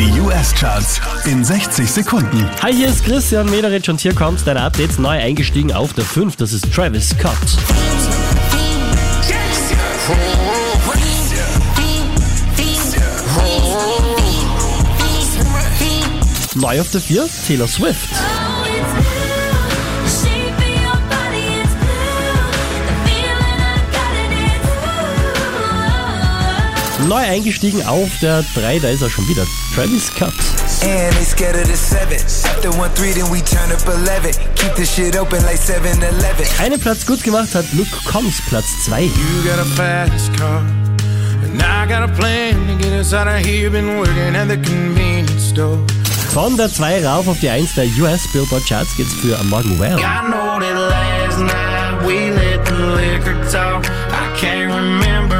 Die US-Charts in 60 Sekunden. Hi, hier ist Christian Mederich und hier kommt dein Update. Neu eingestiegen auf der 5, das ist Travis Scott. Neu auf der 4, Taylor Swift. Neu eingestiegen auf der 3, da ist er schon wieder. Travis Scott. And they scared of the seven. After one three, then we turn up 11. Keep the shit open like 7-Eleven. Einen Platz gut gemacht hat Luke Combs, Platz 2. You got a fast car, and I got a plan to get us out of here. Been working at the convenience store. Von der 2 rauf auf die 1 der US Billboard Charts geht's für Am Morgen Well. I know that last night we let the liquor talk. I can't remember